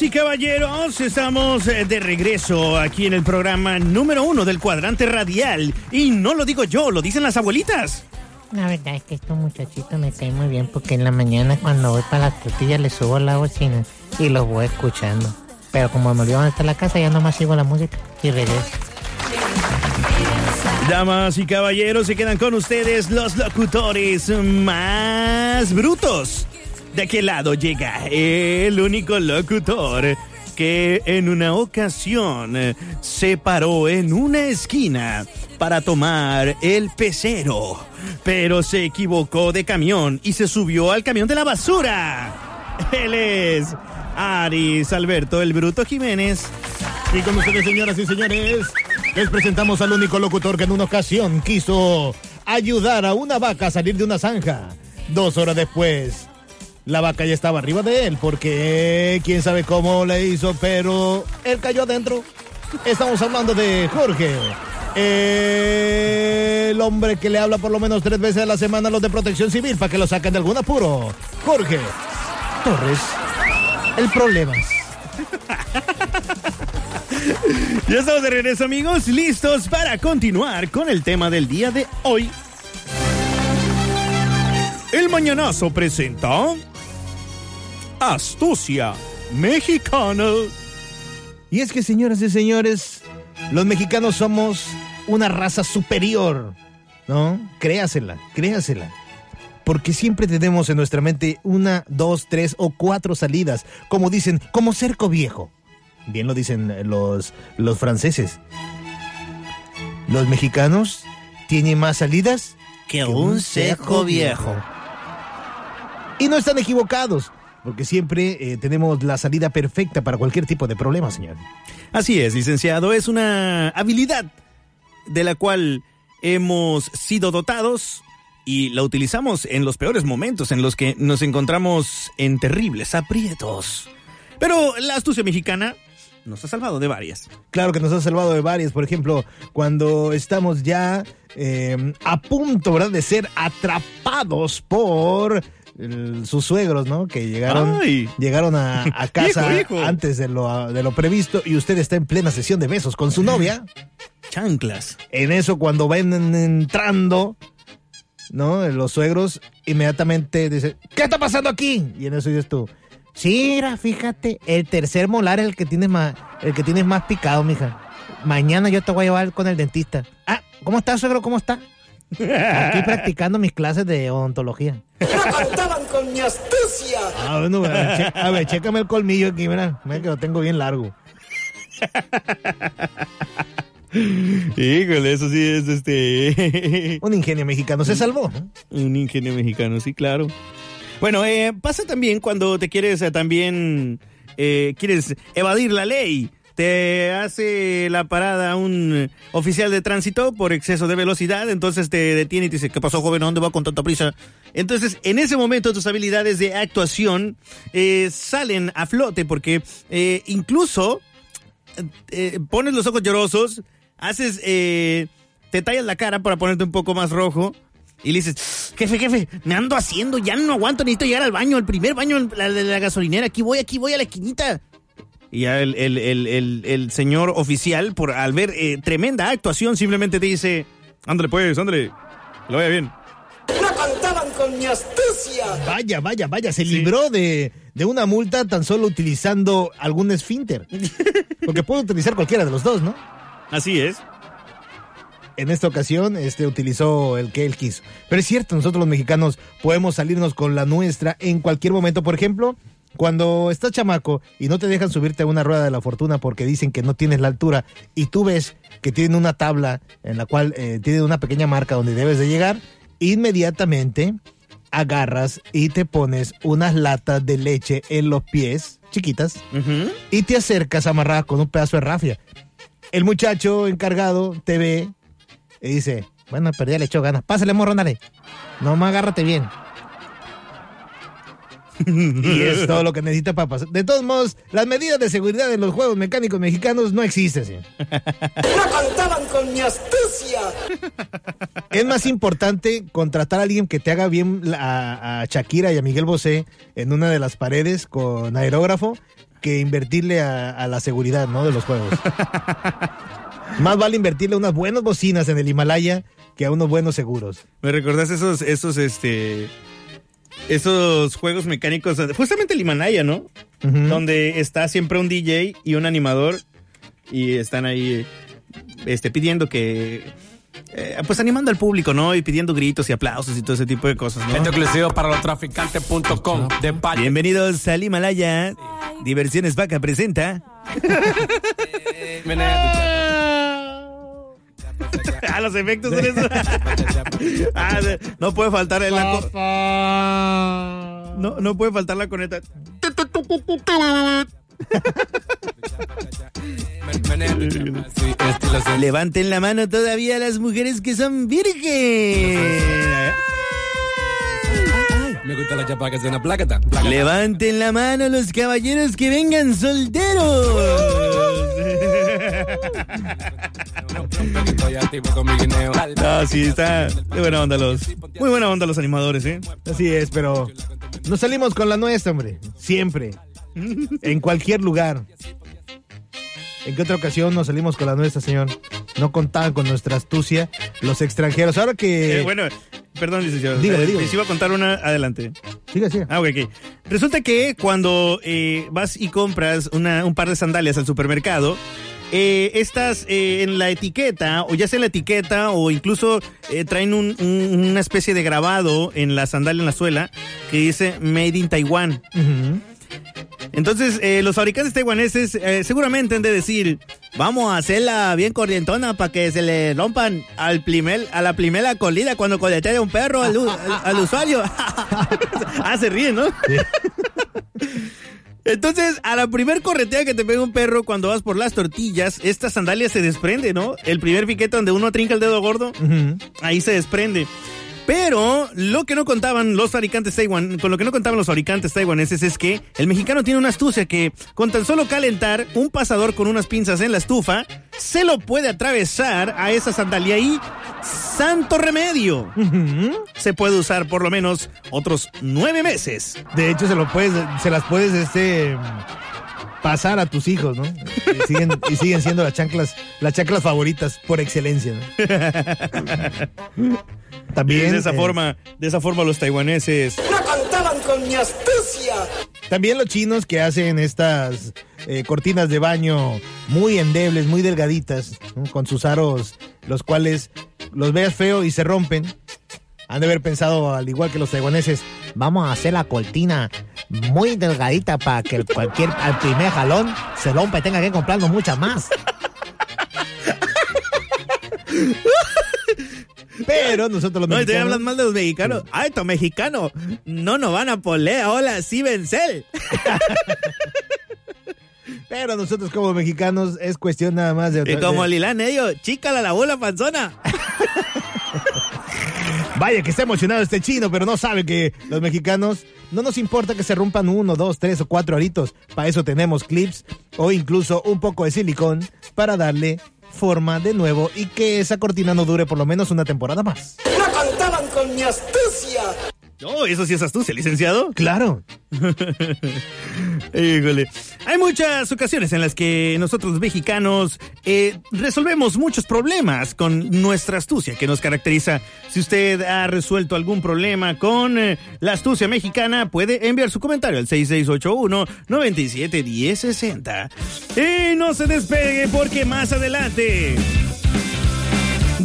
Damas y caballeros, estamos eh, de regreso aquí en el programa número uno del cuadrante radial. Y no lo digo yo, lo dicen las abuelitas. La verdad es que estos muchachitos me caen muy bien porque en la mañana cuando voy para las tortillas les subo la bocina y los voy escuchando. Pero como me olvidaron hasta la casa ya nomás sigo la música y regreso. Damas y caballeros, se quedan con ustedes los locutores más brutos. De aquel lado llega el único locutor que en una ocasión se paró en una esquina para tomar el pecero, pero se equivocó de camión y se subió al camión de la basura. Él es Aris Alberto el Bruto Jiménez. Y con ustedes, señoras y señores, les presentamos al único locutor que en una ocasión quiso ayudar a una vaca a salir de una zanja. Dos horas después, la vaca ya estaba arriba de él, porque quién sabe cómo le hizo, pero él cayó adentro. Estamos hablando de Jorge. El hombre que le habla por lo menos tres veces a la semana a los de protección civil para que lo saquen de algún apuro. Jorge Torres. El problema. Ya estamos de regreso, amigos, listos para continuar con el tema del día de hoy. El Mañanazo presenta Astucia Mexicana. Y es que, señoras y señores, los mexicanos somos una raza superior, ¿no? Créasela, créasela. Porque siempre tenemos en nuestra mente una, dos, tres o cuatro salidas, como dicen, como cerco viejo. Bien lo dicen los, los franceses. Los mexicanos tienen más salidas Que un cerco viejo. Y no están equivocados, porque siempre eh, tenemos la salida perfecta para cualquier tipo de problema, señor. Así es, licenciado, es una habilidad de la cual hemos sido dotados y la utilizamos en los peores momentos en los que nos encontramos en terribles aprietos. Pero la astucia mexicana nos ha salvado de varias. Claro que nos ha salvado de varias, por ejemplo, cuando estamos ya eh, a punto, ¿verdad?, de ser atrapados por el- sus suegros, ¿no? Que llegaron, Ay. llegaron a, a casa Hijo, hijo. antes de lo, de lo previsto y usted está en plena sesión de besos con su novia. Chanclas. En eso, cuando ven entrando, ¿no? Los suegros inmediatamente dicen, ¿qué está pasando aquí? Y en eso dices tú, sí, mira, fíjate, el tercer molar es el que tienes más, el que tienes más picado, mija. Mañana yo te voy a llevar con el dentista. Ah, ¿cómo está, suegro? ¿Cómo está? Aquí practicando mis clases de odontología. contaban con mi astucia. Ah, bueno, a ver, che- a ver, chécame el colmillo aquí, mira, mira que lo tengo bien largo. Híjole, eso sí es este. Un ingenio mexicano se salvó. ¿no? Un ingenio mexicano, sí, claro. Bueno, eh, pasa también cuando te quieres eh, también. eh, quieres evadir la ley. Te hace la parada un oficial de tránsito por exceso de velocidad, entonces te detiene y te dice, ¿qué pasó, joven? ¿A dónde va con tanta prisa? Entonces, en ese momento tus habilidades de actuación eh, salen a flote porque eh, incluso eh, pones los ojos llorosos, haces, te tallas la cara para ponerte un poco más rojo y le dices, jefe, jefe, me ando haciendo, ya no aguanto, necesito llegar al baño, el primer baño la de la gasolinera, aquí voy, aquí voy a la esquinita. Y ya el, el- el- el- el señor oficial, por al ver eh, tremenda actuación, simplemente te dice, ándale pues, ándale, lo vaya bien. No contaban con mi astucia. Vaya, vaya, vaya, se libró de, de una multa tan solo utilizando algún esfínter. Porque puede utilizar cualquiera de los dos, ¿no? Así es. En esta ocasión, este utilizó el que él quiso. Pero es cierto, nosotros los mexicanos podemos salirnos con la nuestra en cualquier momento. Por ejemplo, cuando estás chamaco y no te dejan subirte a una rueda de la fortuna porque dicen que no tienes la altura y tú ves que tienen una tabla en la cual eh, tienen una pequeña marca donde debes de llegar, inmediatamente agarras y te pones unas latas de leche en los pies, chiquitas, y te acercas amarrada con un pedazo de rafia. El muchacho encargado te ve y dice, bueno, perdí, le echó ganas. Pásale, morro, dale. Nomás agárrate bien. Y es todo lo que necesita para pasar. De todos modos, las medidas de seguridad en los juegos mecánicos mexicanos no existen. señor. No contaban con mi astucia. Es más importante contratar a alguien que te haga bien a, a Shakira y a Miguel Bosé en una de las paredes con aerógrafo que invertirle a, a la seguridad, ¿no? De los juegos. Más vale invertirle unas buenas bocinas en el Himalaya que a unos buenos seguros. Me recordás esos, esos, este, esos juegos mecánicos, justamente el Himalaya, ¿no? Donde está siempre un DJ y un animador y están ahí, este, pidiendo que, eh, pues animando al público, ¿no? Y pidiendo gritos y aplausos y todo ese tipo de cosas, ¿no? Esto exclusivo para los traficantes.com de. Bienvenidos al Himalaya. Diversiones Vaca presenta. Ah, los efectos son eso. Ah, no puede faltar el la no, no puede faltar la coneta. Levanten la mano todavía las mujeres que son virgen. Me gusta la chapa que es una plaqueta. Levanten la mano los caballeros que vengan solteros. No, sí, está de buena onda los. Muy buena onda los animadores, ¿eh? Así es, pero nos salimos con la nuestra, hombre. Siempre. En cualquier lugar. ¿En qué otra ocasión nos salimos con la nuestra, señor? No contaban con nuestra astucia los extranjeros. Ahora que... Eh, bueno, perdón, licenciado. Dígale, Eh, dígale. Les iba a contar una adelante. Siga, siga. Ah, ok, ok. Resulta que cuando eh, vas y compras una- un par de sandalias al supermercado, eh, estas eh, en la etiqueta, o ya sea en la etiqueta, o incluso eh, traen un- un- una especie de grabado en la sandalia, en la suela, que dice Made in Taiwan. Entonces, eh, los fabricantes taiwaneses eh, seguramente han de decir, vamos a hacerla bien corrientona para que se le rompan al primer, a la primera colina cuando coletea un perro al, u- al- al usuario. ah, se ríe, ¿no? Entonces, a la primer corretea que te pega un perro cuando vas por las tortillas, esta sandalia se desprende, ¿no? El primer piquete donde uno trinca el dedo gordo, ahí se desprende. Pero lo que no contaban los fabricantes taiwan, con lo que no contaban los fabricantes taiwaneses es que el mexicano tiene una astucia que con tan solo calentar un pasador con unas pinzas en la estufa, se lo puede atravesar a esa sandalia y santo remedio. Se puede usar por lo menos otros nueve meses. De hecho, se lo puedes, se las puedes este pasar a tus hijos, ¿no? Y siguen, y siguen siendo las chanclas, las chanclas favoritas por excelencia, ¿no? También, de esa eh, forma, de esa forma los taiwaneses. No contaban con mi astucia. también los chinos que hacen estas eh, cortinas de baño muy endebles, muy delgaditas, ¿no? con sus aros, los cuales los veas feo y se rompen. Han de haber pensado, al igual que los taiwaneses, Vamos a hacer la cortina muy delgadita para que cualquier al primer jalón se rompa y tenga que comprarnos muchas más. pero nosotros los No, mexicanos... hablan mal de los mexicanos. Ay, estos mexicanos no nos van a poner hola, sí vencer. Pero nosotros como mexicanos es cuestión nada más de... Y como Lilán, ellos, chícala la bola panzona. Vaya que está emocionado este chino, pero no sabe que los mexicanos no nos importa que se rompan uno, dos, tres o cuatro aritos. Para eso tenemos clips o incluso un poco de silicón para darle forma de nuevo y que esa cortina no dure por lo menos una temporada más. No contaban con mi astucia. No, eso sí es astucia, licenciado. Claro. Híjole. Hay muchas ocasiones en las que nosotros mexicanos eh, resolvemos muchos problemas con nuestra astucia que nos caracteriza. Si usted ha resuelto algún problema con eh, la astucia mexicana, puede enviar su comentario al 6681-971060. Y no se despegue porque más adelante...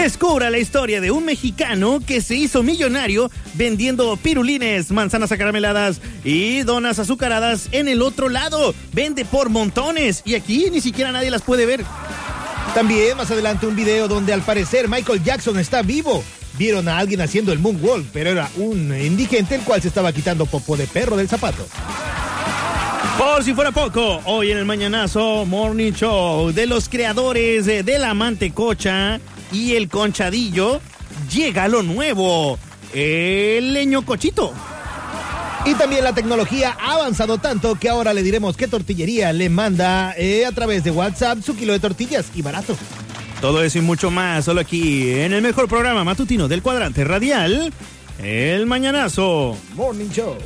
Descubra la historia de un mexicano que se hizo millonario vendiendo pirulines, manzanas acarameladas y donas azucaradas en el otro lado. Vende por montones y aquí ni siquiera nadie las puede ver. También más adelante un video donde al parecer Michael Jackson está vivo. Vieron a alguien haciendo el moonwalk, pero era un indigente el cual se estaba quitando popo de perro del zapato. Por si fuera poco, hoy en el Mañanazo Morning Show de los creadores de, de la mantecocha y el conchadillo, llega lo nuevo, el leño cochito. Y también la tecnología ha avanzado tanto que ahora le diremos qué tortillería le manda eh, a través de WhatsApp su kilo de tortillas y barato. Todo eso y mucho más, solo aquí en el mejor programa matutino del cuadrante radial, El Mañanazo. Morning Show.